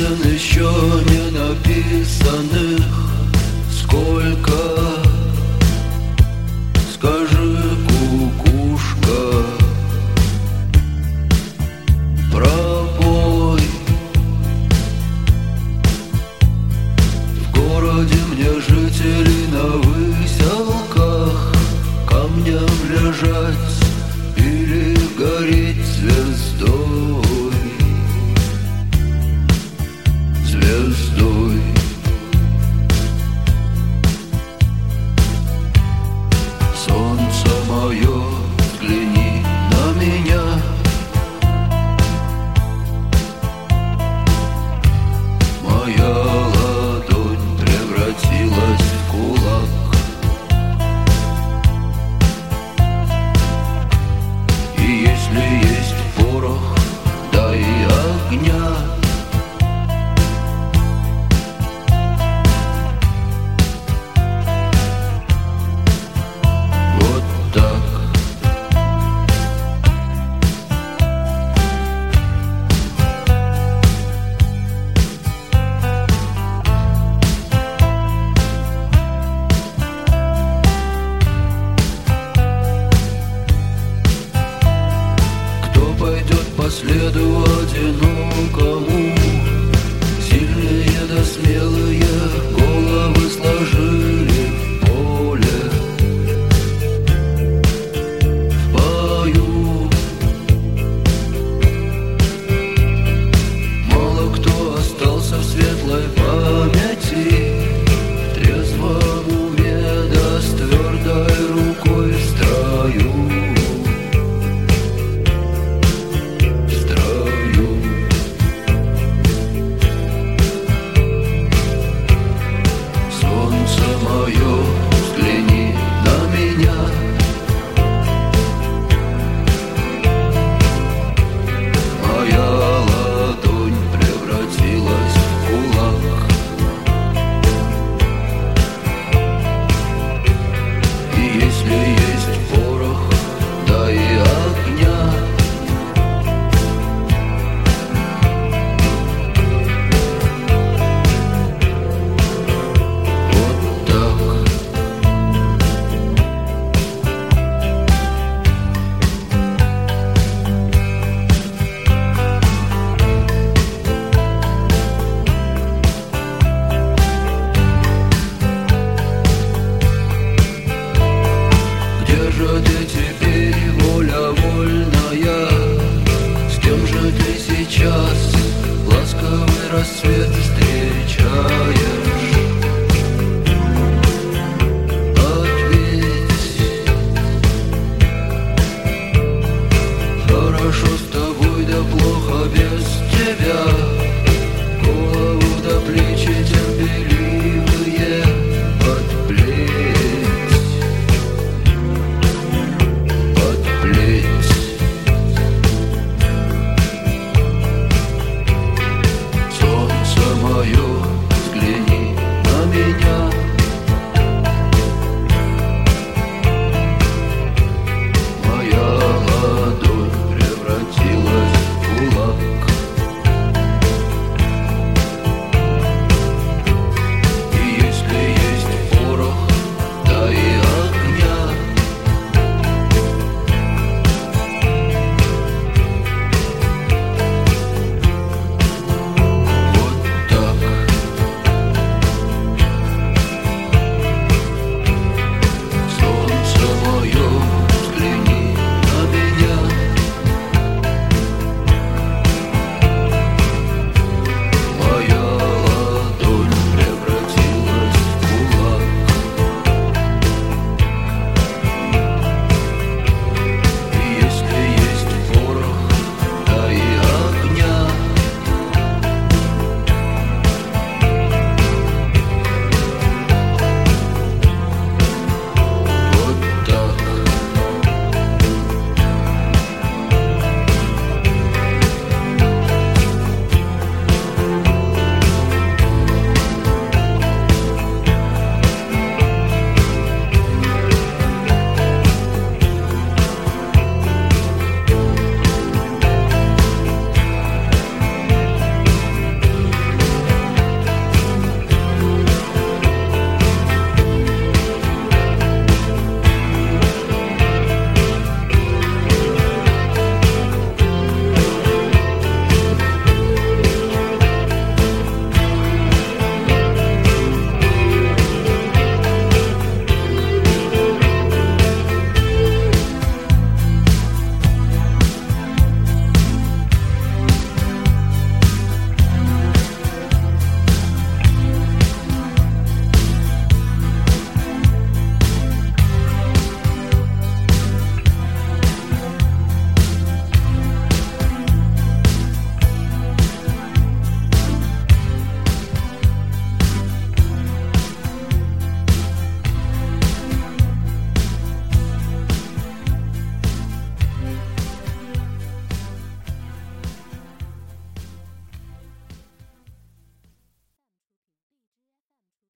песен еще не написанных.